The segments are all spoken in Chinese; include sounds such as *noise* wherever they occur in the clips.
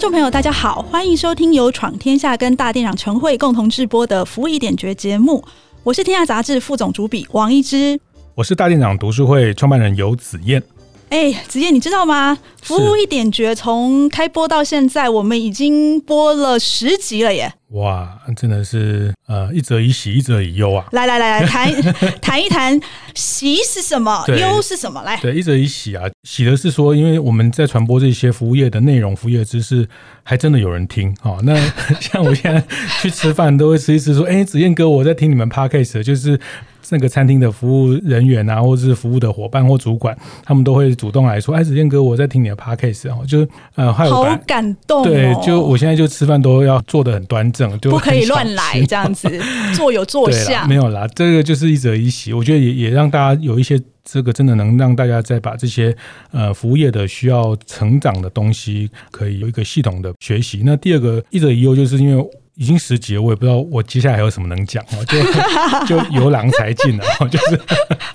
听众朋友，大家好，欢迎收听由闯天下跟大店长陈慧共同制播的服务一点绝节目。我是天下杂志副总主笔王一之，我是大店长读书会创办人游子燕。哎，子燕，你知道吗？服务一点绝从开播到现在，我们已经播了十集了耶！哇，真的是呃，一则以喜，一则以忧啊！来来来来，谈 *laughs* 谈一谈喜是什么，忧是什么？来，对，一则以喜啊，喜的是说，因为我们在传播这些服务业的内容、服务业知识，还真的有人听啊、哦。那 *laughs* 像我现在去吃饭，都会吃一吃说，哎，子燕哥，我在听你们 podcast，就是那个餐厅的服务人员啊，或者是服务的伙伴或主管，他们都会主动来说，哎，子健哥，我在听你的 podcast 哦，就呃，好感动、哦。对，就我现在就吃饭都要做得很端正。不可以乱来 *laughs* 这样子，坐有坐相。没有啦，这个就是一则一喜。我觉得也也让大家有一些这个真的能让大家再把这些呃服务业的需要成长的东西，可以有一个系统的学习。那第二个一者一忧，就是因为已经十集了，我也不知道我接下来还有什么能讲哦，就 *laughs* 就由狼才尽了，就是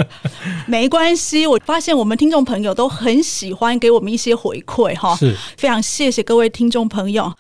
*laughs* 没关系。我发现我们听众朋友都很喜欢给我们一些回馈哈，是非常谢谢各位听众朋友。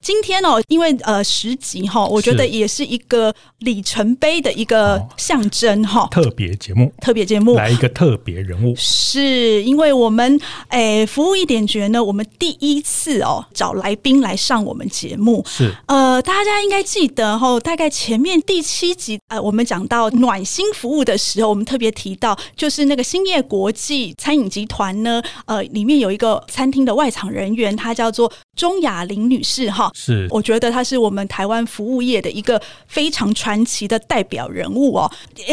今天哦，因为呃十集哈，我觉得也是一个里程碑的一个象征哈。特别节目，特别节目，来一个特别人物，是因为我们诶服务一点绝呢，我们第一次哦找来宾来上我们节目，是。呃大家应该记得哈，大概前面第七集呃我们讲到暖心服务的时候，我们特别提到就是那个兴业国际餐饮集团呢，呃里面有一个餐厅的外场人员，他叫做钟雅玲女士哈。是，我觉得她是我们台湾服务业的一个非常传奇的代表人物哦，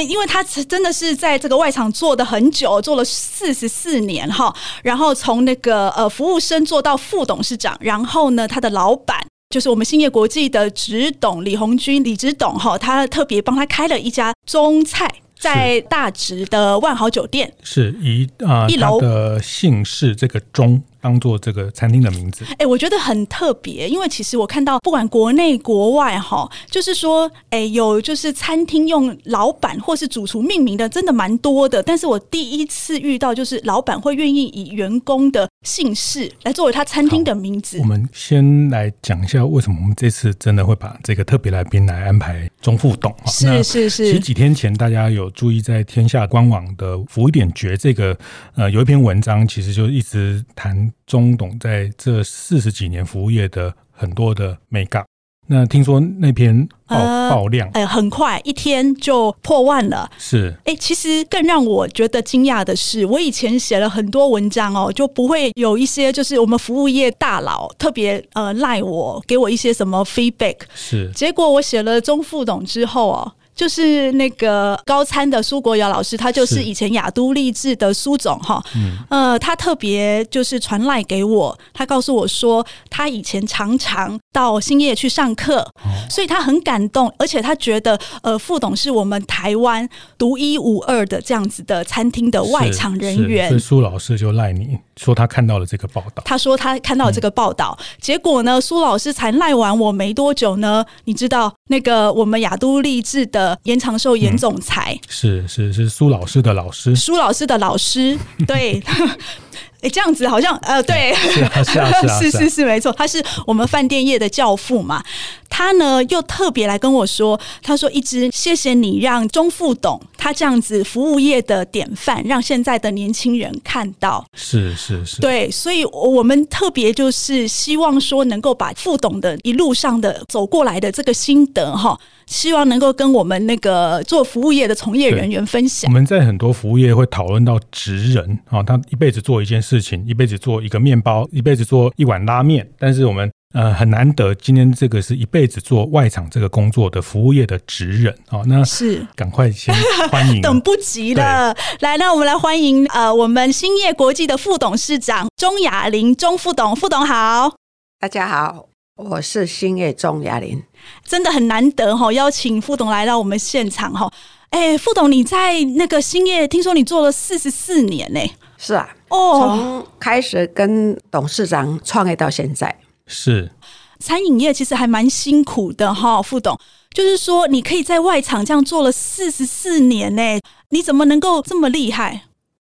因为她真的是在这个外场做的很久，做了四十四年哈，然后从那个呃服务生做到副董事长，然后呢，她的老板就是我们兴业国际的执董李红军李执董哈，他特别帮他开了一家中菜，在大直的万豪酒店，是以啊、呃、一楼的姓氏这个钟。当做这个餐厅的名字，哎、欸，我觉得很特别，因为其实我看到不管国内国外哈，就是说，哎、欸，有就是餐厅用老板或是主厨命名的，真的蛮多的。但是我第一次遇到，就是老板会愿意以员工的姓氏来作为他餐厅的名字。我们先来讲一下为什么我们这次真的会把这个特别来宾来安排中副董。是是是。其实几天前大家有注意在天下官网的“服务一点绝”这个呃有一篇文章，其实就一直谈。钟董在这四十几年服务业的很多的美感，那听说那篇爆爆量，哎、呃，很快一天就破万了。是，哎、欸，其实更让我觉得惊讶的是，我以前写了很多文章哦，就不会有一些就是我们服务业大佬特别呃赖我，给我一些什么 feedback。是，结果我写了钟副董之后哦。就是那个高参的苏国尧老师，他就是以前雅都励志的苏总哈，嗯，呃，他特别就是传赖给我，他告诉我说，他以前常常到兴业去上课，哦，所以他很感动，而且他觉得，呃，副董是我们台湾独一无二的这样子的餐厅的外场人员，所以苏老师就赖你说他看到了这个报道，他说他看到了这个报道，嗯，结果呢，苏老师才赖完我没多久呢，你知道那个我们雅都励志的。严长寿严总裁、嗯、是是是苏老师的老师，苏老师的老师，对，*laughs* 哎，这样子好像呃，对，是啊是啊是啊。是是是 *laughs* 没错，他是我们饭店业的教父嘛。他呢又特别来跟我说，他说：“一直谢谢你让钟副董他这样子服务业的典范，让现在的年轻人看到。”是是是，对，所以我们特别就是希望说，能够把副董的一路上的走过来的这个心得哈，希望能够跟我们那个做服务业的从业人员分享。我们在很多服务业会讨论到职人啊，他一辈子做一件事情，一辈子做一个面包，一辈子做一碗拉面，但是我们。呃，很难得，今天这个是一辈子做外场这个工作的服务业的职人啊，那是赶快先欢迎，等不及了。来，那我们来欢迎呃，我们兴业国际的副董事长钟雅玲钟副董，副董好，大家好。我是兴业钟雅玲，真的很难得哈，邀请副董来到我们现场哈。哎，副董，你在那个兴业，听说你做了四十四年呢？是啊，哦，从开始跟董事长创业到现在，是餐饮业其实还蛮辛苦的哈，副董。就是说，你可以在外场这样做了四十四年呢，你怎么能够这么厉害？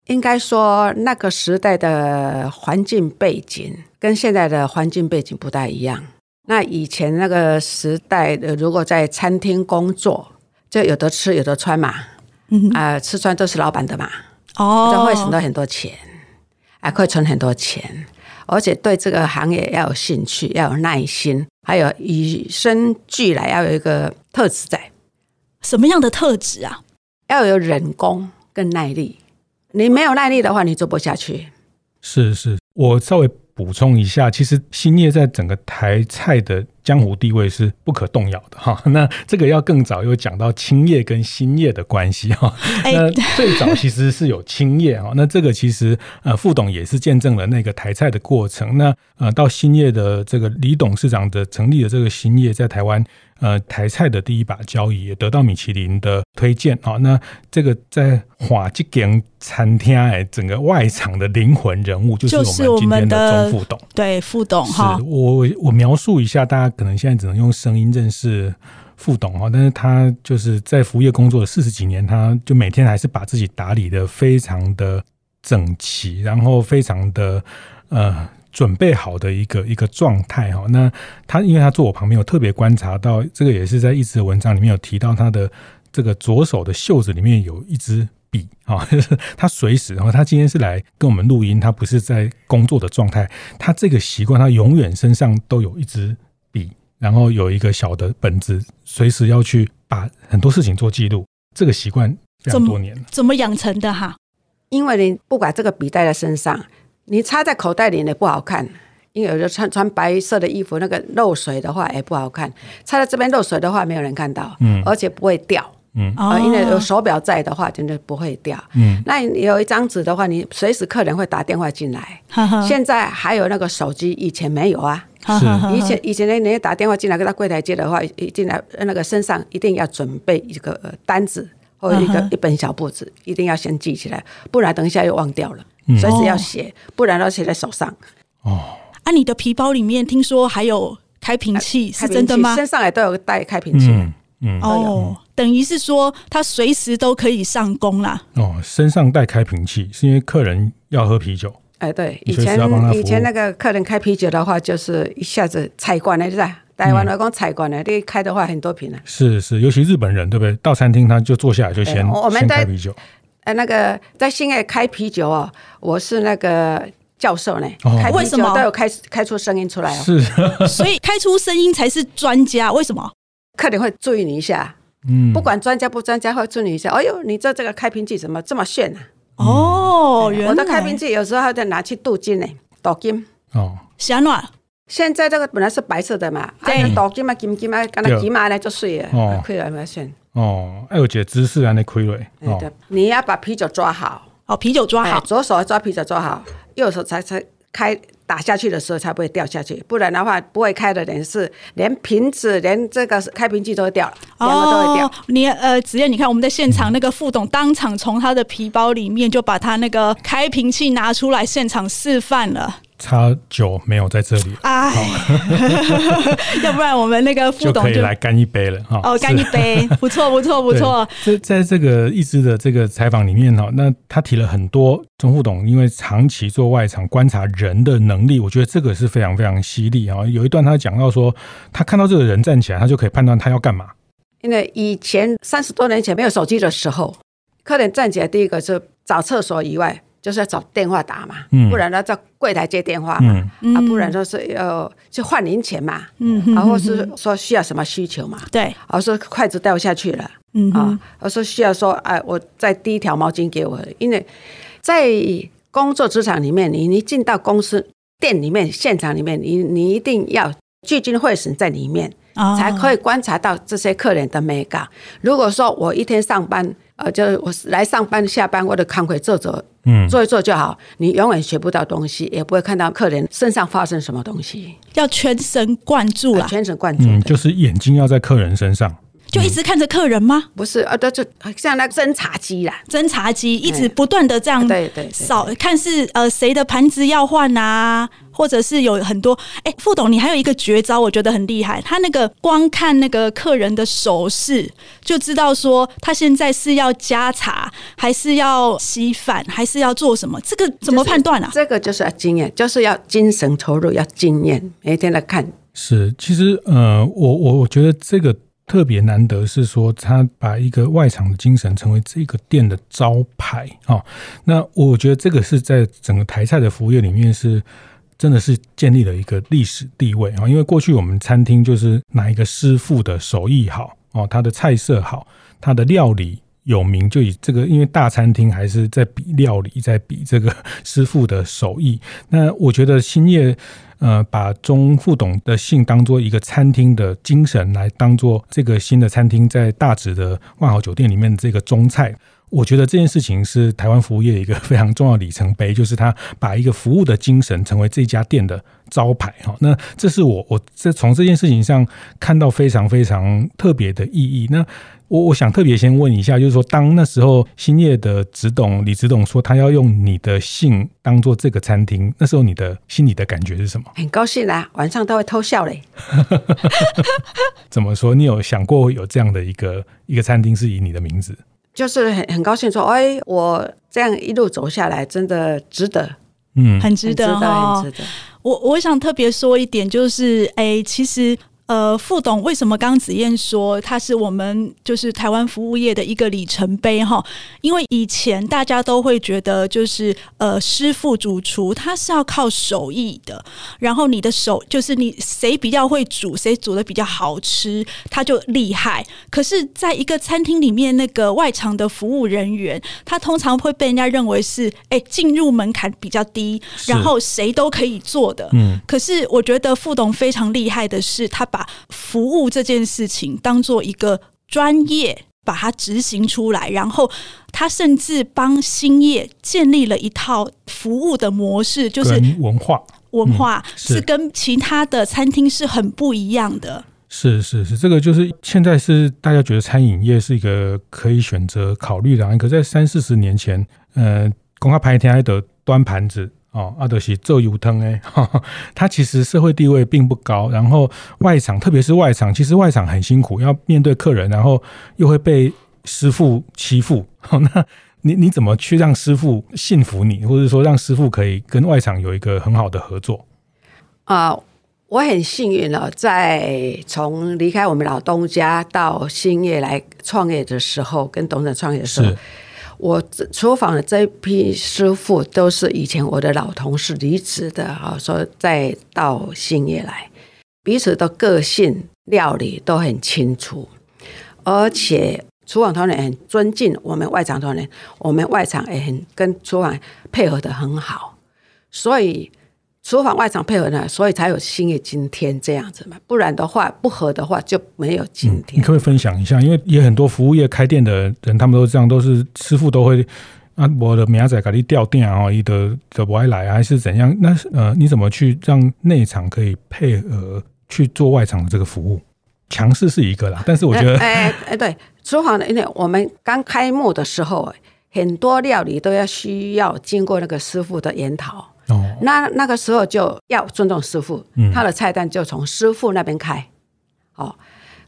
应该说，那个时代的环境背景跟现在的环境背景不太一样。那以前那个时代的，如果在餐厅工作，就有得吃有得穿嘛，嗯啊、呃，吃穿都是老板的嘛，哦，就会省到很多钱，还可以存很多钱，而且对这个行业要有兴趣，要有耐心。还有与生俱来要有一个特质在，什么样的特质啊？要有忍功跟耐力。你没有耐力的话，你做不下去。是是，我稍微补充一下，其实兴业在整个台菜的。江湖地位是不可动摇的哈，*laughs* 那这个要更早又讲到青叶跟新叶的关系哈。那最早其实是有青叶哈，那这个其实呃副董也是见证了那个台菜的过程。那呃到新叶的这个李董事长的成立的这个新叶，在台湾呃台菜的第一把交椅，也得到米其林的推荐啊。那这个在华这间餐厅哎，整个外场的灵魂人物就是我们今天的钟副董，对副董哈。我我描述一下大家。可能现在只能用声音认识副董哈，但是他就是在服务业工作了四十几年，他就每天还是把自己打理得非常的整齐，然后非常的呃准备好的一个一个状态哈。那他因为他坐我旁边，我特别观察到，这个也是在一直的文章里面有提到，他的这个左手的袖子里面有一支笔啊，*laughs* 他随时，然后他今天是来跟我们录音，他不是在工作的状态，他这个习惯，他永远身上都有一支。笔，然后有一个小的本子，随时要去把很多事情做记录。这个习惯非常多年了。怎么养成的哈？因为你不管这个笔带在身上，你插在口袋里也不好看。因为有的穿穿白色的衣服，那个漏水的话也不好看。插在这边漏水的话，没有人看到，嗯，而且不会掉，嗯，啊，因为有手表在的话，真的不会掉，嗯。那你有一张纸的话，你随时客人会打电话进来。现在还有那个手机，以前没有啊。是 *laughs* 以前 *laughs* 以前呢，人家打电话进来跟他柜台接的话，一进来那个身上一定要准备一个单子或者一个 *laughs* 一本小簿子，一定要先记起来，不然等一下又忘掉了。随时要写，不然要写在手上。哦，啊，你的皮包里面听说还有开瓶器，是真的吗？身上也都有带开瓶器。嗯嗯。哦，等于是说他随时都可以上工啦。哦，身上带开瓶器是因为客人要喝啤酒。哎，对，以前以前那个客人开啤酒的话，就是一下子采罐的，是吧？台湾来讲采罐的，你开的话很多瓶呢。是是，尤其日本人，对不对？到餐厅他就坐下来就先我们开啤酒。哎，那个在新爱开啤酒哦，我是那个教授呢。开啤酒都有开开出声音出来哦。是，*laughs* 所以开出声音才是专家。为什么？客人会注意你一下。嗯，不管专家不专家，会注意你一下。哎呦，你这这个开瓶器怎么这么炫呢？哦，原来我的开瓶器有时候还得拿去镀金呢，镀金哦。小暖，现在这个本来是白色的嘛，对，镀金嘛，金金嘛，干那金嘛呢就碎了，亏了没算。哦，哎，我觉得姿势还得亏了。哦，你要把啤酒抓好，哦，啤酒抓好，左手抓啤酒抓好，右手才才开。打下去的时候才不会掉下去，不然的话不会开的人是连瓶子、连这个开瓶器都会掉了，两个都会掉。你呃，子燕，你看我们在现场，那个副董当场从他的皮包里面就把他那个开瓶器拿出来，现场示范了。差酒没有在这里，哎，*laughs* 要不然我们那个副董就，就可以来干一杯了哈。哦，干一杯，不错，不错，不错。在在这个一支的这个采访里面哈，那他提了很多钟副董，因为长期做外场观察人的能力，我觉得这个是非常非常犀利啊。有一段他讲到说，他看到这个人站起来，他就可以判断他要干嘛。因为以前三十多年前没有手机的时候，客人站起来第一个是找厕所以外。就是要找电话打嘛，嗯、不然呢在柜台接电话嘛，嗯、啊，不然说是要去换零钱嘛，嗯，然后是说需要什么需求嘛，对，而说筷子掉下去了，嗯，啊，而说需要说，哎，我再递一条毛巾给我，因为在工作职场里面，你你进到公司店里面、现场里面，你你一定要聚精会神在里面，哦、才可以观察到这些客人的美感。如果说我一天上班，呃，就我来上班下班，我的康会做做，嗯，做一做就好。你永远学不到东西，也不会看到客人身上发生什么东西。要全神贯注啦，全神贯注，嗯，就是眼睛要在客人身上。就一直看着客人吗？不是，啊，都就像那个侦察机啦，侦察机一直不断的这样对对扫，看是呃谁的盘子要换啊，或者是有很多。哎，副董，你还有一个绝招，我觉得很厉害。他那个光看那个客人的手势，就知道说他现在是要加茶，还是要稀饭，还是要做什么？这个怎么判断啊？这个就是要经验，就是要精神投入，要经验，每天来看。是，其实呃，我我我觉得这个。特别难得是说，他把一个外场的精神成为这个店的招牌啊。那我觉得这个是在整个台菜的服务业里面是真的是建立了一个历史地位啊。因为过去我们餐厅就是哪一个师傅的手艺好哦，他的菜色好，他的料理有名，就以这个，因为大餐厅还是在比料理，在比这个师傅的手艺。*laughs* 那我觉得兴业。呃，把钟副董的姓当做一个餐厅的精神来当做这个新的餐厅在大直的万豪酒店里面这个中菜，我觉得这件事情是台湾服务业一个非常重要里程碑，就是他把一个服务的精神成为这家店的招牌哈。那这是我我这从这件事情上看到非常非常特别的意义。那我我想特别先问一下，就是说，当那时候兴业的执董李执董说他要用你的姓当做这个餐厅，那时候你的心里的感觉是什么？很高兴啊，晚上都会偷笑嘞。*laughs* 怎么说？你有想过有这样的一个一个餐厅是以你的名字？就是很很高兴说，哎，我这样一路走下来，真的值得，嗯，很值得，很值得。我我想特别说一点，就是，哎，其实。呃，副董为什么刚刚子燕说他是我们就是台湾服务业的一个里程碑哈？因为以前大家都会觉得就是呃师傅主厨他是要靠手艺的，然后你的手就是你谁比较会煮，谁煮的比较好吃，他就厉害。可是，在一个餐厅里面，那个外场的服务人员，他通常会被人家认为是哎进入门槛比较低，然后谁都可以做的。嗯，可是我觉得副董非常厉害的是他。把服务这件事情当做一个专业，把它执行出来，然后他甚至帮兴业建立了一套服务的模式，就是文化文化是跟其他的餐厅是很不一样的。是是是，这个就是现在是大家觉得餐饮业是一个可以选择考虑的，可在三四十年前，呃，公开拍天还得端盘子。哦，阿德西做油汤哎，他其实社会地位并不高，然后外场，特别是外场，其实外场很辛苦，要面对客人，然后又会被师傅欺负。那你你怎么去让师傅信服你，或者说让师傅可以跟外场有一个很好的合作？啊、呃，我很幸运了，在从离开我们老东家到兴业来创业的时候，跟董事长创业的时候。我厨房的这批师傅都是以前我的老同事离职的啊，说再到新业来，彼此的个性、料理都很清楚，而且厨房团队很尊敬我们外场团队，我们外场也很跟厨房配合的很好，所以。厨房外场配合呢，所以才有新的今天这样子嘛。不然的话，不合的话就没有今天。嗯，你可不可以分享一下？因为也很多服务业开店的人，他们都这样，都是师傅都会啊，我的明仔给你调店啊，一的的不爱来还是怎样？那呃，你怎么去让内场可以配合去做外场的这个服务？强势是一个啦，但是我觉得，*laughs* 哎哎，对，厨房的，因为我们刚开幕的时候，很多料理都要需要经过那个师傅的研讨。哦，那那个时候就要尊重师傅，嗯、他的菜单就从师傅那边开。哦，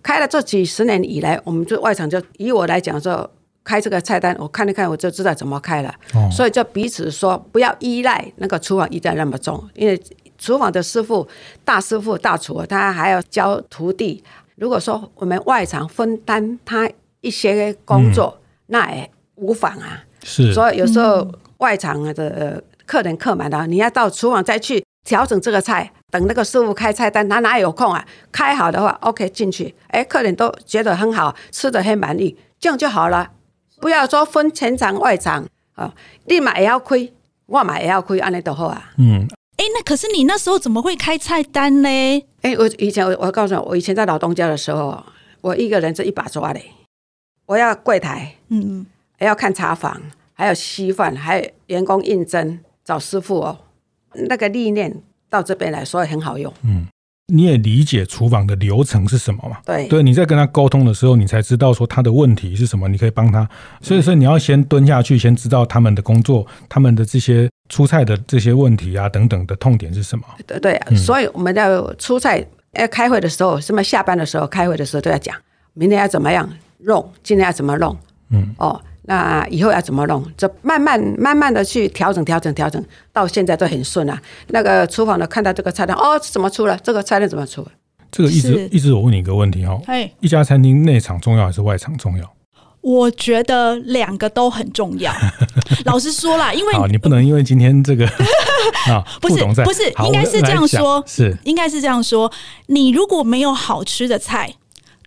开了这几十年以来，我们就外场就以我来讲说，开这个菜单，我看了看我就知道怎么开了。哦，所以就彼此说不要依赖那个厨房依赖那么重，因为厨房的师傅、大师傅、大厨，他还要教徒弟。如果说我们外场分担他一些工作，嗯、那也无妨啊。是，所以有时候外场的。客人客满了，你要到厨房再去调整这个菜，等那个师傅开菜单，他哪有空啊？开好的话，OK 进去，哎，客人都觉得很好，吃的很满意，这样就好了。不要说分前场外场啊，你买也要亏，我买也要亏，安尼都好啊。嗯，哎，那可是你那时候怎么会开菜单呢？哎，我以前我我告诉你，我以前在老东家的时候，我一个人是一把抓的，我要柜台，嗯，还要看茶房，还有稀饭，还有员工应征找师傅哦。那个历练到这边来说很好用。嗯。你也理解厨房的流程是什么嘛？对，对，你在跟他沟通的时候，你才知道说他的问题是什么，你可以帮他。所以说，你要先蹲下去，先知道他们的工作，他们的这些出菜的这些问题啊等等的痛点是什么。对对，嗯、所以我们要出菜要开会的时候，什么下班的时候开会的时候都要讲，明天要怎么样弄，今天要怎么弄，嗯，哦。那以后要怎么弄？就慢慢慢慢的去调整调整调整，到现在都很顺啊。那个厨房的看到这个菜单，哦，怎么出了？这个菜单怎么出？这个一直是一直我问你一个问题哈，一家餐厅内场重要还是外场重要？我觉得两个都很重要。*laughs* 老实说啦，因为你不能因为今天这个 *laughs* 啊，不是不是，应该是这样说，是应该是这样说。你如果没有好吃的菜，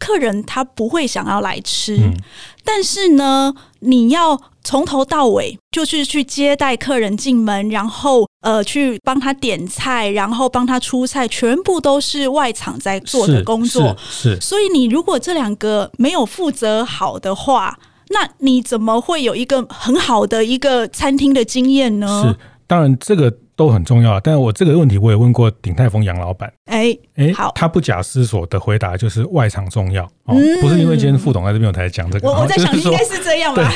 客人他不会想要来吃。嗯但是呢，你要从头到尾就是去接待客人进门，然后呃去帮他点菜，然后帮他出菜，全部都是外场在做的工作。是，是是，所以你如果这两个没有负责好的话，那你怎么会有一个很好的一个餐厅的经验呢？是，当然这个。都很重要，但是我这个问题我也问过鼎泰丰杨老板，哎哎、欸，好，他不假思索的回答就是外场重要，哦，嗯、不是因为今天副总在这边我才讲这个，我我在想应该是这样吧。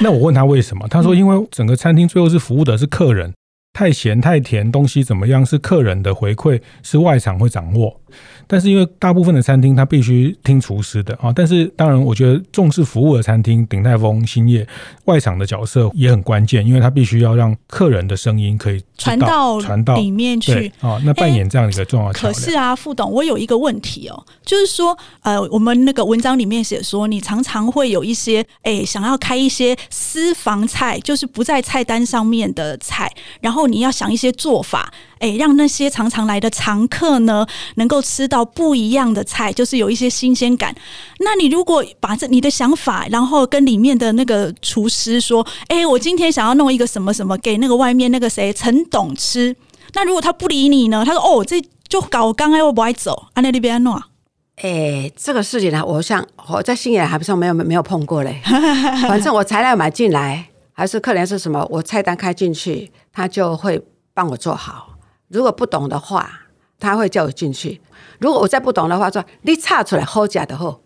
那我问他为什么，他说因为整个餐厅最后是服务的是客人，太咸太甜东西怎么样是客人的回馈，是外场会掌握。但是因为大部分的餐厅它必须听厨师的啊，但是当然我觉得重视服务的餐厅，鼎泰丰、兴业外场的角色也很关键，因为它必须要让客人的声音可以传到传到里面去啊。那扮演这样一个重要角色。可是啊，副董，我有一个问题哦，就是说呃，我们那个文章里面写说，你常常会有一些哎想要开一些私房菜，就是不在菜单上面的菜，然后你要想一些做法。哎，让那些常常来的常客呢，能够吃到不一样的菜，就是有一些新鲜感。那你如果把这你的想法，然后跟里面的那个厨师说，哎，我今天想要弄一个什么什么给那个外面那个谁陈董吃，那如果他不理你呢？他说，哦，这就搞刚哎，我不爱走，啊，那里边弄。哎，这个事情呢，我想我在新野还不算没有没有碰过嘞。*laughs* 反正我材料买进来，还是客人是什么，我菜单开进去，他就会帮我做好。如果不懂的话，他会叫我进去。如果我再不懂的话，说你炒出来好假的货，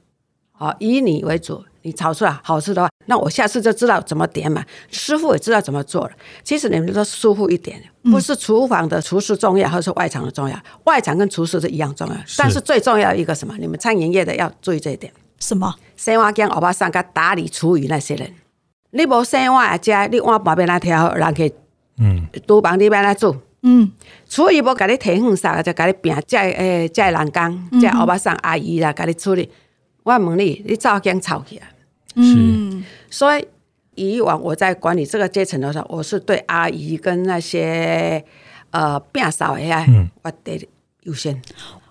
好以你为主，你炒出来好吃的话，那我下次就知道怎么点嘛。师傅也知道怎么做了。其实你们都舒服一点，不是厨房的厨师重要，还是外场的重要。外场跟厨师是一样重要，是但是最重要一个什么？你们餐饮业的要注意这一点。什么？洗碗匠、欧巴桑、跟打理厨余那些人，你无洗碗家，你碗旁边那条人去，嗯，厨房里边来做。嗯，厨余无甲你提远啥，就甲你拼，这诶，这人工，这欧巴桑阿姨啦，甲你处理。我问你，你早间吵起来？嗯，所以以往我在管理这个阶层的时候，我是对阿姨跟那些呃变少的，嗯，我得优先。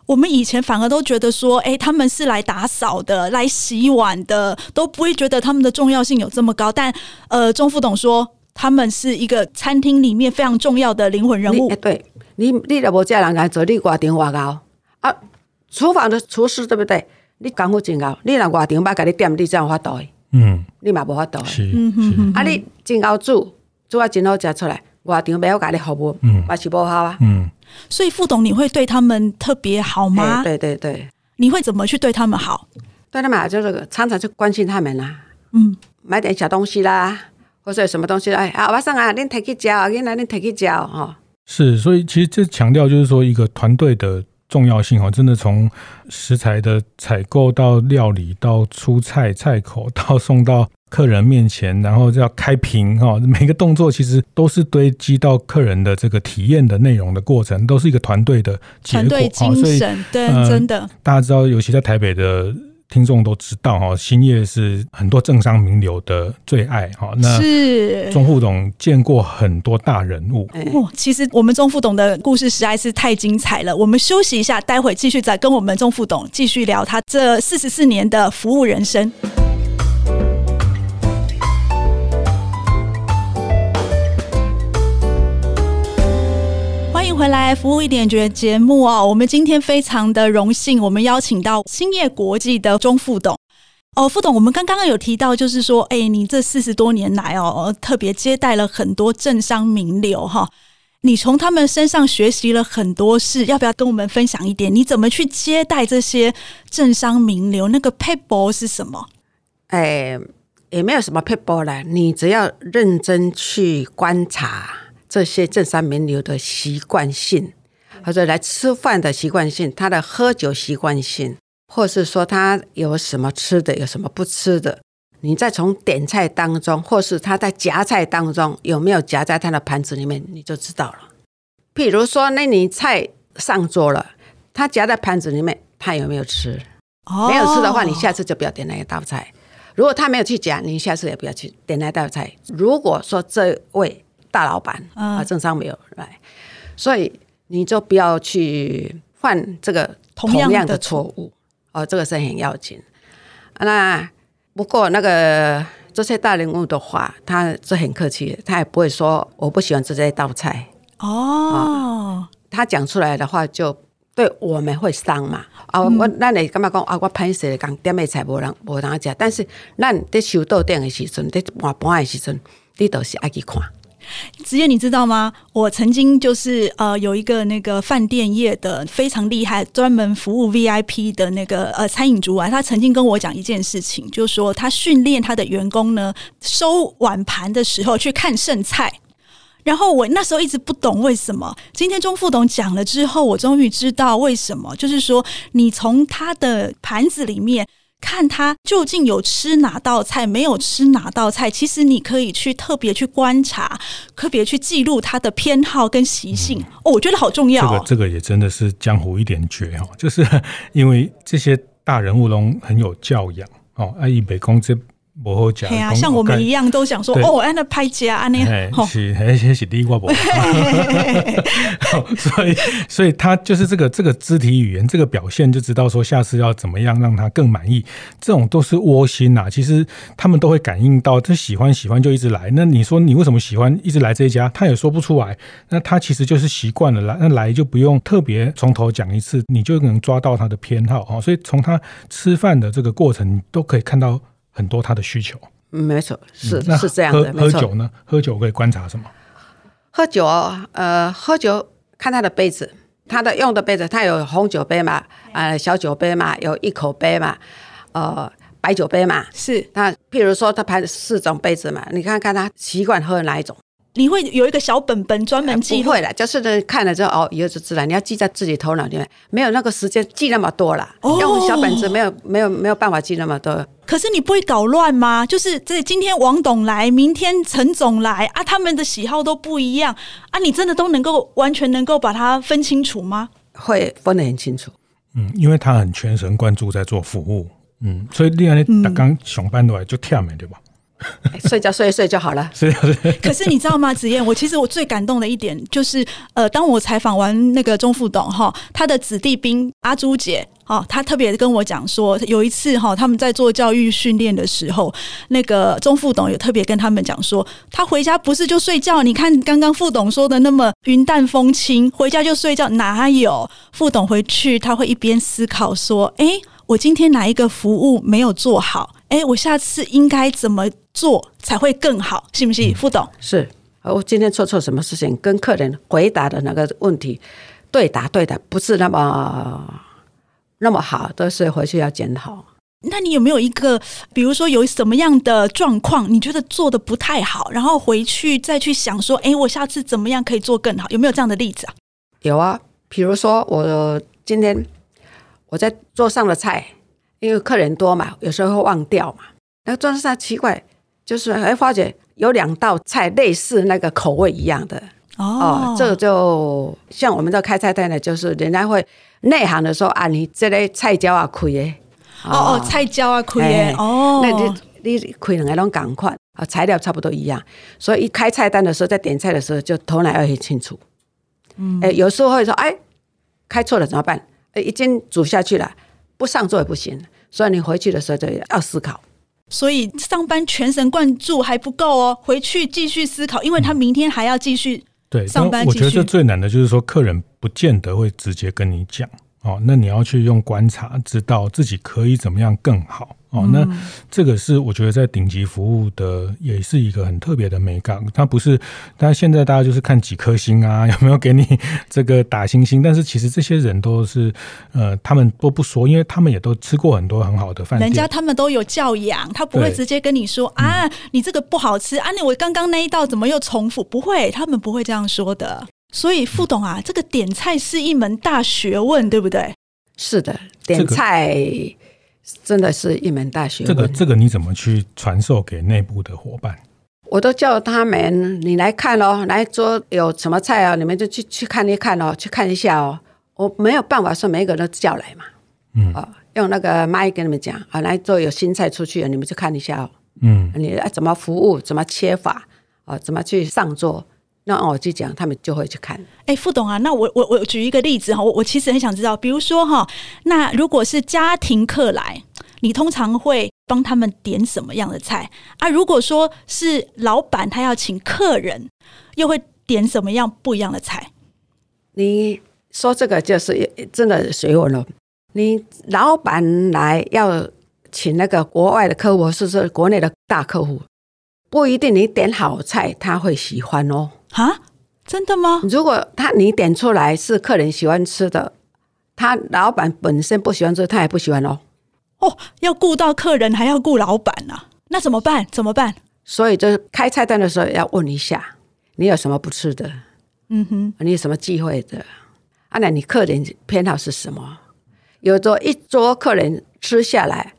我们以前反而都觉得说，哎、欸，他们是来打扫的，来洗碗的，都不会觉得他们的重要性有这么高。但呃，钟副董说。他们是一个餐厅里面非常重要的灵魂人物。哎，对你，你若无这人来做，你挂电话搞啊？厨房的厨师对不对？你功夫真高，你若挂电话给你点，你这样发抖的。嗯，你嘛无法抖。是是。啊，你真好煮，煮啊真好食出来，挂电话要给你服务，嗯，嘛是不好啊。嗯。所以副董，你会对他们特别好吗？对对对。你会怎么去对他们好？对他们好就是常常去关心他们啦。嗯。买点小东西啦。或者什么东西？哎，啊，晚上啊，恁提去教，恁来恁提去教哈。是，所以其实这强调就是说，一个团队的重要性哦，真的从食材的采购到料理，到出菜菜口，到送到客人面前，然后要开瓶哈，每个动作其实都是堆积到客人的这个体验的内容的过程，都是一个团队的结果。团队精神，对，真的。大家知道，尤其在台北的。听众都知道哈，兴业是很多政商名流的最爱哈。那是钟副董见过很多大人物。哦，其实我们钟副董的故事实在是太精彩了。我们休息一下，待会继续再跟我们钟副董继续聊他这四十四年的服务人生。回来服务一点觉节目哦，我们今天非常的荣幸，我们邀请到兴业国际的钟副董。哦，副董，我们刚刚有提到，就是说，哎，你这四十多年来哦，特别接待了很多政商名流哈，你从他们身上学习了很多事，要不要跟我们分享一点？你怎么去接待这些政商名流？那个撇步是什么？哎，也没有什么撇步了，你只要认真去观察这些正山名流的习惯性，或者来吃饭的习惯性，他的喝酒习惯性。或是说他有什么吃的，有什么不吃的，你再从点菜当中，或是他在夹菜当中有没有夹在他的盘子里面，你就知道了。譬如说，那你菜上桌了，他夹在盘子里面，他有没有吃？哦，没有吃的话，你下次就不要点那一道菜。如果他没有去夹，你下次也不要去点那道菜。如果说这位大老板啊，政商没有来，所以你就不要去犯这个同样的错误。哦，这个是很要紧。那不过那个这些大人物的话，他是很客气的，他也不会说我不喜欢吃这道菜。哦，哦，他讲出来的话就对我们会伤嘛。啊、嗯，我那你干嘛讲啊？我拍摄讲点的菜无人无人吃，但是咱在收到店的时阵，在换盘的时阵，你都是爱去看。*laughs* 子燕，你知道吗？我曾经就是呃，有一个那个饭店业的非常厉害，专门服务 VIP 的那个呃餐饮主管，他曾经跟我讲一件事情，就是说他训练他的员工呢，收碗盘的时候去看剩菜。然后我那时候一直不懂为什么，今天钟副董讲了之后，我终于知道为什么，就是说你从他的盘子里面。看他究竟有吃哪道菜，没有吃哪道菜，其实你可以去特别去观察，特别去记录他的偏好跟习性。嗯、哦，我觉得好重要、哦。这个这个也真的是江湖一点绝哦，就是因为这些大人物都很有教养哦，爱以北宫这。不好讲，啊，像我们一样都想说哦，按那拍家安尼，是还是是第一挂不？*laughs* 所以，所以他就是这个这个肢体语言，这个表现就知道说下次要怎么样让他更满意。这种都是窝心呐，其实他们都会感应到，他喜欢喜欢就一直来。那你说你为什么喜欢一直来这一家？他也说不出来。那他其实就是习惯了来，那来就不用特别从头讲一次，你就能抓到他的偏好啊。所以从他吃饭的这个过程，你都可以看到。很多他的需求，没错，是、嗯、是这样的。喝酒呢？喝酒可以观察什么？喝酒，呃，喝酒看他的杯子，他的用的杯子，他有红酒杯嘛，呃，小酒杯嘛，有一口杯嘛，呃，白酒杯嘛，是。那譬如说，他排四种杯子嘛，你看看他习惯喝哪一种。你会有一个小本本专门记录？不会了，就是呢，看了之后哦，以后就知道。你要记在自己头脑里面，没有那个时间记那么多了。哦，用小本子没有没有没有办法记那么多。可是你不会搞乱吗？就是这今天王董来，明天陈总来啊，他们的喜好都不一样啊，你真的都能够完全能够把它分清楚吗？会分得很清楚。嗯，因为他很全神贯注在做服务。嗯，所以另外你刚上班的话就跳没对吧？*laughs* 睡觉睡一睡就好了。是。可是你知道吗，子燕？我其实我最感动的一点就是，呃，当我采访完那个钟副董哈，他的子弟兵阿朱姐，哈，他特别跟我讲说，有一次哈，他们在做教育训练的时候，那个钟副董有特别跟他们讲说，他回家不是就睡觉？你看刚刚副董说的那么云淡风轻，回家就睡觉，哪有？副董回去他会一边思考说，哎，我今天哪一个服务没有做好？哎，我下次应该怎么做才会更好？信不信？副董是，我今天做错什么事情？跟客人回答的那个问题对答对的不是那么那么好，都是回去要检讨。那你有没有一个，比如说有什么样的状况，你觉得做的不太好，然后回去再去想说，哎，我下次怎么样可以做更好？有没有这样的例子啊？有啊，比如说我今天我在桌上的菜。因为客人多嘛，有时候会忘掉嘛。那个桌上奇怪，就是哎，发觉有两道菜类似那个口味一样的哦，哦。这个就像我们这开菜单的，就是人家会内行的说啊，你这类菜椒啊亏耶。哦哦，菜椒啊亏耶。哦，那你你亏两个都赶快啊，材料差不多一样，所以一开菜单的时候，在点菜的时候就头脑要很清楚。嗯，哎，有时候会说哎，开错了怎么办？哎，已经煮下去了。不上桌也不行，所以你回去的时候就要思考。所以上班全神贯注还不够哦，回去继续思考，因为他明天还要继续对上班。我觉得这最难的就是说，客人不见得会直接跟你讲哦，那你要去用观察，知道自己可以怎么样更好哦，那这个是我觉得在顶级服务的也是一个很特别的美感。它不是，但现在大家就是看几颗星啊，*laughs* 有没有给你这个打星星？但是其实这些人都是，呃，他们都不说，因为他们也都吃过很多很好的饭店，人家他们都有教养，他不会直接跟你说啊，你这个不好吃啊，你我刚刚那一道怎么又重复？不会，他们不会这样说的。所以副董啊，这个点菜是一门大学问，对不对？是的，点菜。真的是一门大学问。这个这个你怎么去传授给内部的伙伴？我都叫他们，你来看哦，来桌有什么菜啊？你们就去去看一看哦，去看一下哦。我没有办法说每一个人都叫来嘛，嗯，哦，用那个麦跟你们讲啊，来桌有新菜出去了，你们去看一下哦，嗯，你怎么服务，怎么切法，啊，怎么去上桌。那我就讲，他们就会去看。哎，副董啊，那我我我举一个例子哈，我我其实很想知道，比如说哈，那如果是家庭客来，你通常会帮他们点什么样的菜啊？如果说是老板他要请客人，又会点什么样不一样的菜？你说这个就是真的学问了。你老板来要请那个国外的客户，是是国内的大客户，不一定你点好菜他会喜欢哦。啊，真的吗？如果他你点出来是客人喜欢吃的，他老板本身不喜欢吃，他也不喜欢哦。哦，要顾到客人，还要顾老板呢、啊，那怎么办？怎么办？所以就是开菜单的时候要问一下，你有什么不吃的？嗯哼，你有什么忌讳的？啊，那你客人偏好是什么？有着一桌客人吃下来，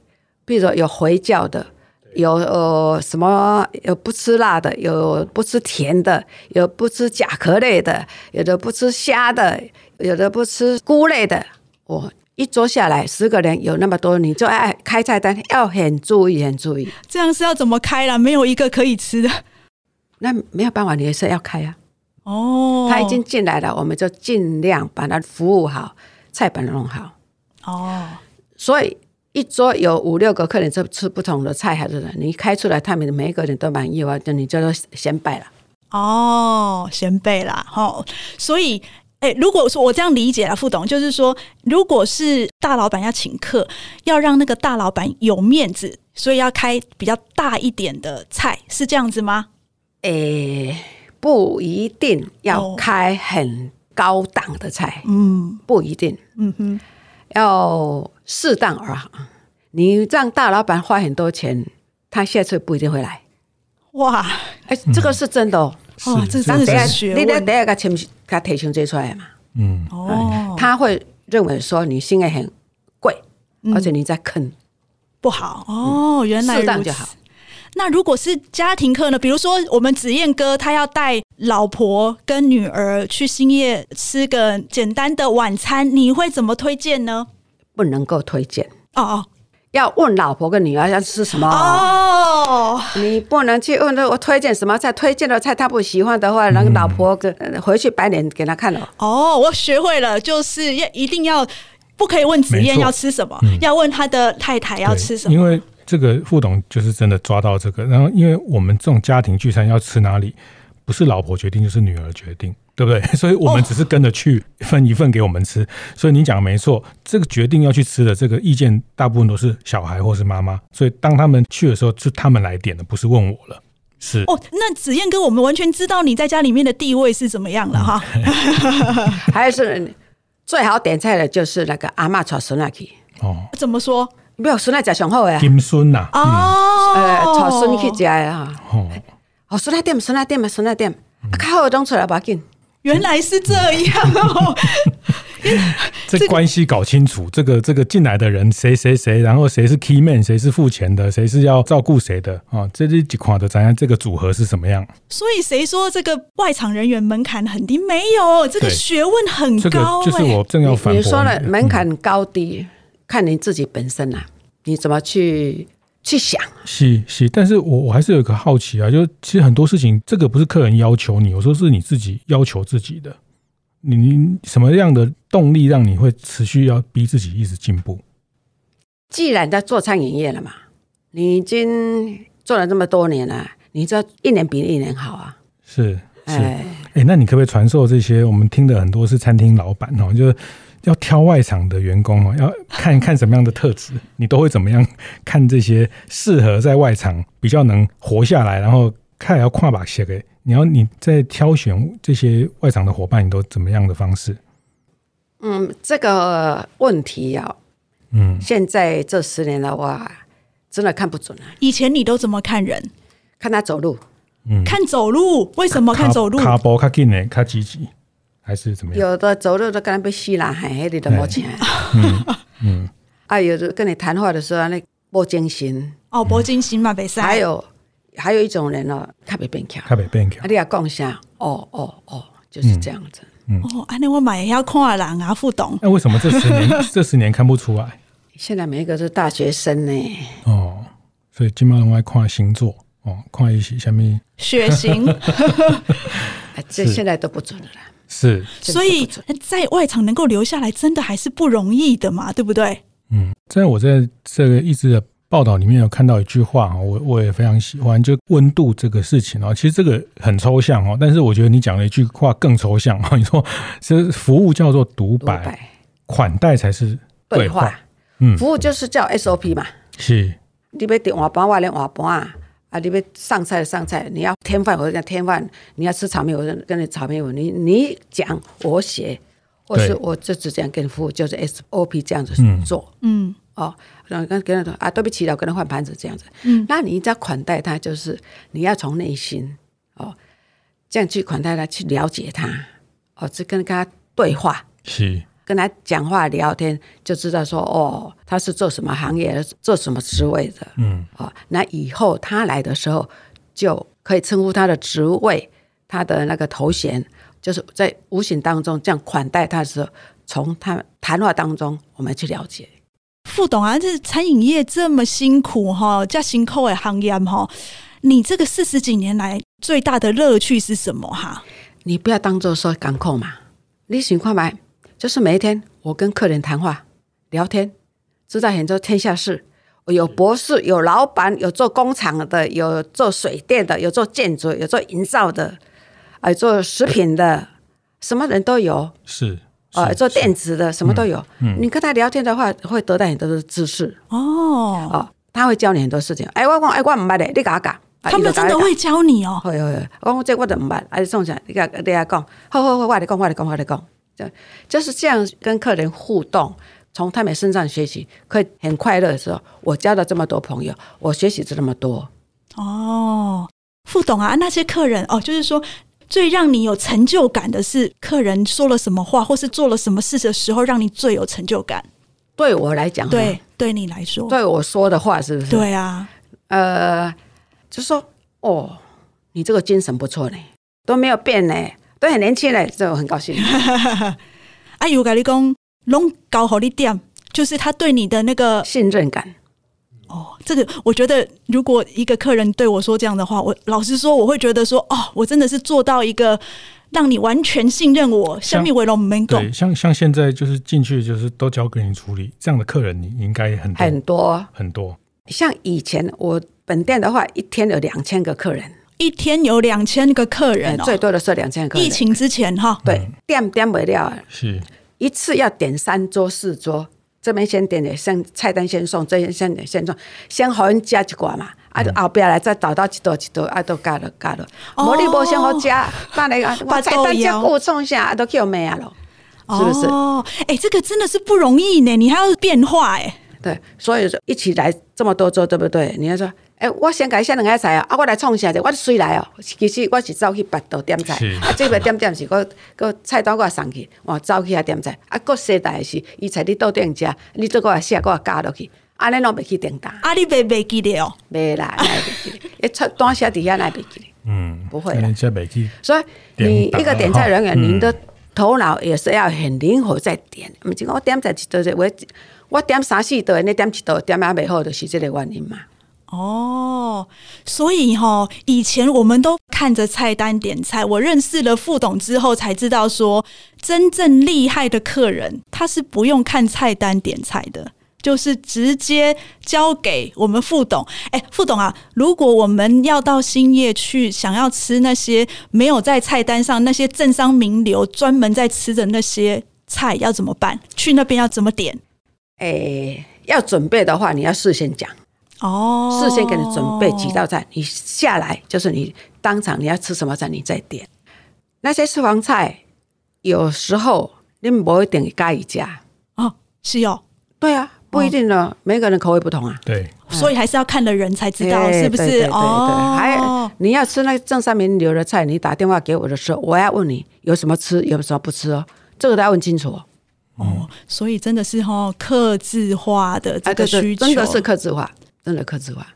比如说有回教的。有呃什么？有不吃辣的，有不吃甜的，有不吃甲壳类的，有的不吃虾的，有的不吃菇类的。我一桌下来十个人有那么多，你就爱开菜单要很注意，很注意。这样是要怎么开啦？没有一个可以吃的，那没有办法，你也是要开啊。哦，他已经进来了，我们就尽量把他服务好，菜本弄好。哦，所以。一桌有五六个客人，吃吃不同的菜，还是你开出来，他们每一个人都满意的话，就你叫做显摆了。哦，显摆啦，哦，所以，哎、欸，如果说我这样理解了，副董就是说，如果是大老板要请客，要让那个大老板有面子，所以要开比较大一点的菜，是这样子吗？哎、欸，不一定要开很高档的菜，嗯，不一定，嗯哼，要。适当而行，你让大老板花很多钱，他下次不一定会来。哇，哎，这个是真的哦。哦，这真的是学问。你得第二个钱，他提成追出来嘛。嗯，哦，他会认为说你现在很贵，而且你在坑不好。哦，原来适当就好。那如果是家庭课呢？比如说我们子燕哥他要带老婆跟女儿去兴业吃个简单的晚餐，你会怎么推荐呢？不能够推荐哦哦，要问老婆跟女儿要吃什么哦。你不能去问我推荐什么菜，推荐的菜他不喜欢的话，那个老婆跟回去摆脸给他看了。哦，我学会了，就是要一定要不可以问子燕要吃什么，要问他的太太要吃什么。因为这个副董就是真的抓到这个，然后因为我们这种家庭聚餐要吃哪里，不是老婆决定，就是女儿决定。对不对？*laughs* 所以我们只是跟着去分一份给我们吃。哦、所以你讲的没错，这个决定要去吃的这个意见，大部分都是小孩或是妈妈。所以当他们去的时候，是他们来点的，不是问我了。是哦，那子燕哥，我们完全知道你在家里面的地位是怎么样了哈。*laughs* 还是最好点菜的就是那个阿嬷炒孙仔去哦。怎么说？没有孙仔吃上好呀。金孙呐。哦。呃，炒孙去吃呀。哦。哦，孙仔点，孙仔点嘛，孙仔点。看好东出来，不要紧。原来是这样哦，*laughs* 这关系搞清楚，这个这个进来的人谁谁谁，然后谁是 key man，谁是付钱的，谁是要照顾谁的啊？这是几款的，咱看这个组合是什么样？所以谁说这个外场人员门槛很低？没有，这个学问很高。就是我正要反驳你说了，门槛高低看你自己本身啊，你怎么去？去想，是是，但是我我还是有一个好奇啊，就其实很多事情，这个不是客人要求你，有时候是你自己要求自己的。你你什么样的动力让你会持续要逼自己一直进步？既然在做餐饮业了嘛，你已经做了这么多年了，你这一年比一年好啊。是是，哎，哎，那你可不可以传授这些？我们听的很多是餐厅老板哦，就是。要挑外场的员工哦，要看 *laughs* 看什么样的特质，你都会怎么样看这些适合在外场比较能活下来，然后看要跨把鞋给你要你在挑选这些外场的伙伴，你都怎么样的方式？嗯，这个问题啊，嗯，现在这十年的话，真的看不准啊。以前你都怎么看人？看他走路，嗯，看走路，为什么看走路？卡步卡紧呢？卡积极还是怎么样？有的走路都跟他被吸了，还还得都没钱。嗯 *laughs* 嗯，啊，有的跟你谈话的时候，那不精神哦，不精神嘛，别说。还有还有一种人哦，特别变强，特别变强。啊，你要讲一下，哦哦哦，就是这样子。嗯、哦，安尼我买要看人啊，副董。那为什么这十年 *laughs* 这十年看不出来？现在每一个是大学生呢。哦，所以基本上我爱看星座哦，看一些什么。血型。*laughs* 这现在都不准了啦。是，所以在外场能够留下来，真的还是不容易的嘛，对不对？嗯，在我在这个一直的。报道里面有看到一句话，我我也非常喜欢，就温度这个事情哦，其实这个很抽象哦，但是我觉得你讲了一句话更抽象哦，*laughs* 你说其实服务叫做独白，款待才是对话，嗯，服务就是叫 SOP 嘛，是，你要点碗盘，我点碗盘啊，啊，你要上菜上菜，你要添饭，我讲添饭，你要吃炒面，我跟你炒面，你你讲我写，或是我就只这样跟服务就是 SOP 这样子做，嗯。嗯哦，然后跟跟他说啊，对不起了，我跟他换盘子这样子。嗯，那你在款待他，就是你要从内心哦，这样去款待他，去了解他，哦，去跟他对话，是跟他讲话聊天，就知道说哦，他是做什么行业，做什么职位的。嗯，哦，那以后他来的时候，就可以称呼他的职位，他的那个头衔，就是在无形当中这样款待他的时候，从他谈话当中，我们去了解。副董啊，这餐饮业这么辛苦哈，加辛苦的行业哈，你这个四十几年来最大的乐趣是什么哈？你不要当做说港口嘛，你想看嘛，就是每一天我跟客人谈话聊天，知道很多天下事。有博士，有老板，有做工厂的，有做水电的，有做建筑，有做营造的，有做食品的，什么人都有。是。呃，做电子的什么都有。嗯，嗯，你跟他聊天的话，会得到很多的知识。哦，哦，他会教你很多事情。哎，我讲，哎，我唔捌的，你讲讲。他们真的会教你哦。会会会，我讲这我都唔捌，哎，送上你讲，你来讲，好好好，我来讲，我来讲，我来讲。就就是这样跟客人互动，从他们身上学习，可以很快乐的时候，我交了这么多朋友，我学习这么多。哦，副董啊，那些客人哦，就是说。最让你有成就感的是客人说了什么话，或是做了什么事的时候，让你最有成就感。对我来讲，对对你来说，对我说的话是不是？对啊，呃，就说哦，你这个精神不错呢，都没有变呢，都很年轻嘞，这我很高兴。*laughs* 啊，有跟你讲，拢搞好一点，就是他对你的那个信任感。哦，这个我觉得，如果一个客人对我说这样的话，我老实说，我会觉得说，哦，我真的是做到一个让你完全信任我，生命为龙门狗。对，像像现在就是进去就是都交给你处理，这样的客人你应该很多很多很多。像以前我本店的话，一天有两千个客人，一天有两千个客人，哦，最多的是两千个。疫情之前哈，对，点点不了，是。一次要点三桌四桌。这边先点点，先菜单先送，这边先点先送，先好人加一挂嘛，啊，后边来再倒到几多几多，啊，都加了加了，无你无先好加，那那个 *laughs* 我菜单加过送下，啊，都叫咩啊咯，是不是？哦，哎，这个真的是不容易呢，你还要变化哎。对，所以说一起来这么多桌，对不对？你要说。哎，我先改下两个菜啊！啊，我来创啥者？我水来哦。其实我是走去别道点菜，是啊，这边点点是我个菜单我送去，我走去遐点菜。啊，个世代是伊菜你到店食，你做个写个加落去，安尼拢袂去订单。啊，你袂袂记得哦？袂啦，袂记得。*laughs* 一出单写底下来袂记得。嗯，不会啦。所以你一个点菜人员，您的头脑也是要很灵活在点。毋是我点菜一道就我我点三四道，你点一道点啊袂好，就是这个原因嘛。哦，所以哈、以前我们都看着菜单点菜。我认识了副董之后，才知道说，真正厉害的客人，他是不用看菜单点菜的，就是直接交给我们副董。哎，副董啊，如果我们要到兴业去，想要吃那些没有在菜单上那些政商名流专门在吃的那些菜要怎么办？去那边要怎么点？哎、欸，要准备的话，你要事先讲。哦，事先给你准备几道菜，你下来就是你当场你要吃什么菜，你再点。那些私房菜有时候你不一定加一加哦，是哦，对啊，不一定呢，哦、每个人口味不同啊，对，所以还是要看的人才知道是不是？哦，还你要吃那正三名流的菜，你打电话给我的时候，我要问你有什么吃，有什么不吃哦，这个都要问清楚。哦，所以真的是哈，克制化的这个需求，真的是克制化，真的克制化。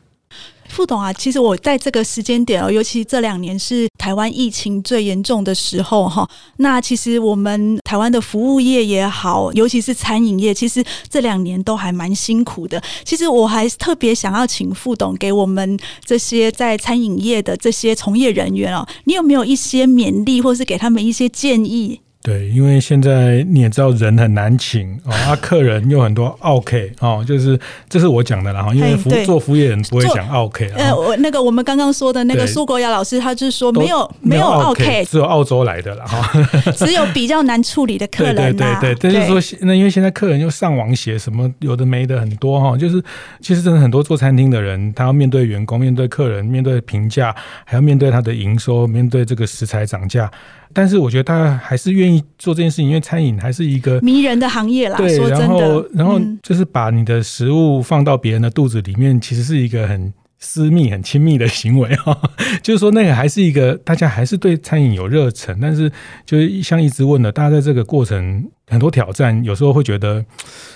副董啊，其实我在这个时间点哦，尤其这两年是台湾疫情最严重的时候哈。那其实我们台湾的服务业也好，尤其是餐饮业，其实这两年都还蛮辛苦的。其实我还特别想要请副董给我们这些在餐饮业的这些从业人员哦，你有没有一些勉励，或是给他们一些建议？对，因为现在你也知道人很难请哦，啊，*laughs* 客人又很多，OK 哦，就是这是我讲的啦哈，因为服做服务业人不会讲 OK 呃，我那个我们刚刚说的那个苏国雅老师，他就是说没有没有 OK，只有澳洲来的啦哈，*laughs* 只有比较难处理的客人。对对对对，但是说那因为现在客人又上网写什么有的没的很多哈，就是其实真的很多做餐厅的人，他要面对员工、面对客人、面对评价，还要面对他的营收、面对这个食材涨价。但是我觉得他还是愿意做这件事情，因为餐饮还是一个迷人的行业啦。对，说真的，然后然后就是把你的食物放到别人的肚子里面，其实是一个很私密、很亲密的行为哈。*laughs* 就是说，那个还是一个大家还是对餐饮有热忱，但是就是像一直问的，大家在这个过程很多挑战，有时候会觉得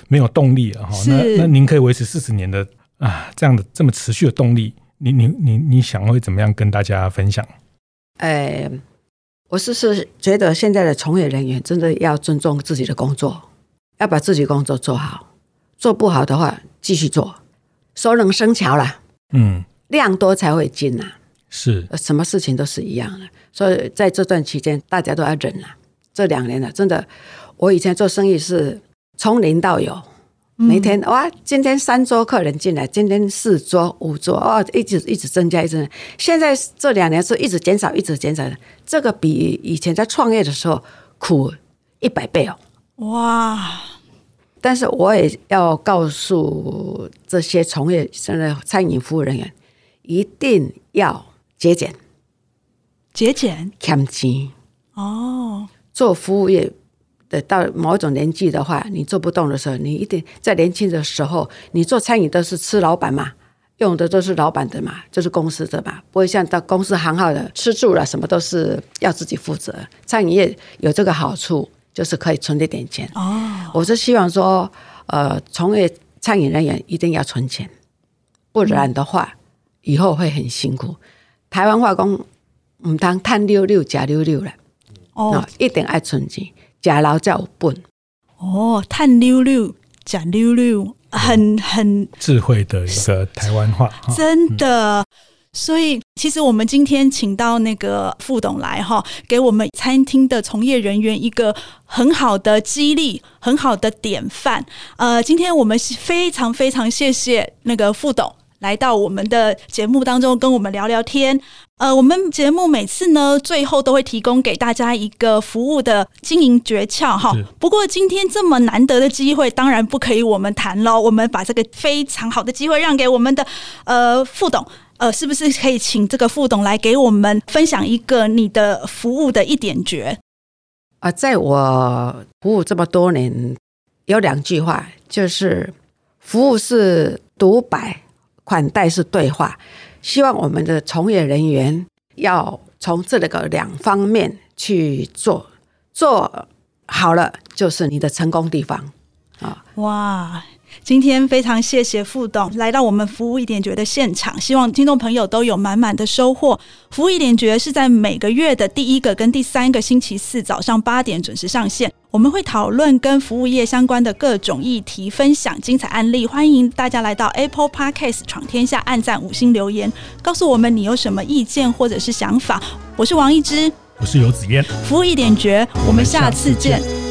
没有动力了哈。那那您可以维持四十年的啊这样的这么持续的动力，你你你你想会怎么样跟大家分享？哎。我是是觉得现在的从业人员真的要尊重自己的工作，要把自己工作做好，做不好的话继续做，熟能生巧啦。嗯，量多才会精呐。是，什么事情都是一样的，所以在这段期间大家都要忍啊。这两年了，真的，我以前做生意是从零到有。每天哇，今天三桌客人进来，今天四桌、五桌哦，一直一直增加，一直。现在这两年是一直减少，一直减少的。这个比以前在创业的时候苦一百倍哦。哇！但是我也要告诉这些从业现在餐饮服务人员，一定要节俭，节俭，慳钱哦。做服务业。对，到某一种年纪的话，你做不动的时候，你一定在年轻的时候，你做餐饮都是吃老板嘛，用的都是老板的嘛，就是公司的嘛，不会像到公司行号的吃住了什么都是要自己负责。餐饮业有这个好处，就是可以存一点钱。哦，我是希望说，呃，从业餐饮人员一定要存钱，不然的话，以后会很辛苦。台湾话讲，唔通贪溜溜假溜溜了，哦，一定爱存钱。假劳叫笨哦，探溜溜，假溜溜，很很智慧的一个台湾话，*laughs* 真的。所以，其实我们今天请到那个副董来哈，给我们餐厅的从业人员一个很好的激励，很好的典范。呃，今天我们是非常非常谢谢那个副董。来到我们的节目当中，跟我们聊聊天。呃，我们节目每次呢，最后都会提供给大家一个服务的经营诀窍哈。不过今天这么难得的机会，当然不可以我们谈喽。我们把这个非常好的机会让给我们的呃副董，呃，是不是可以请这个副董来给我们分享一个你的服务的一点诀？啊，在我服务这么多年，有两句话，就是服务是独白。款待是对话，希望我们的从业人员要从这个两方面去做，做好了就是你的成功地方啊！哇，今天非常谢谢副董来到我们服务一点绝的现场，希望听众朋友都有满满的收获。服务一点绝是在每个月的第一个跟第三个星期四早上八点准时上线。我们会讨论跟服务业相关的各种议题，分享精彩案例。欢迎大家来到 Apple Podcast 闯天下，按赞五星留言，告诉我们你有什么意见或者是想法。我是王一之，我是游子嫣，服务一点绝，我们下次见。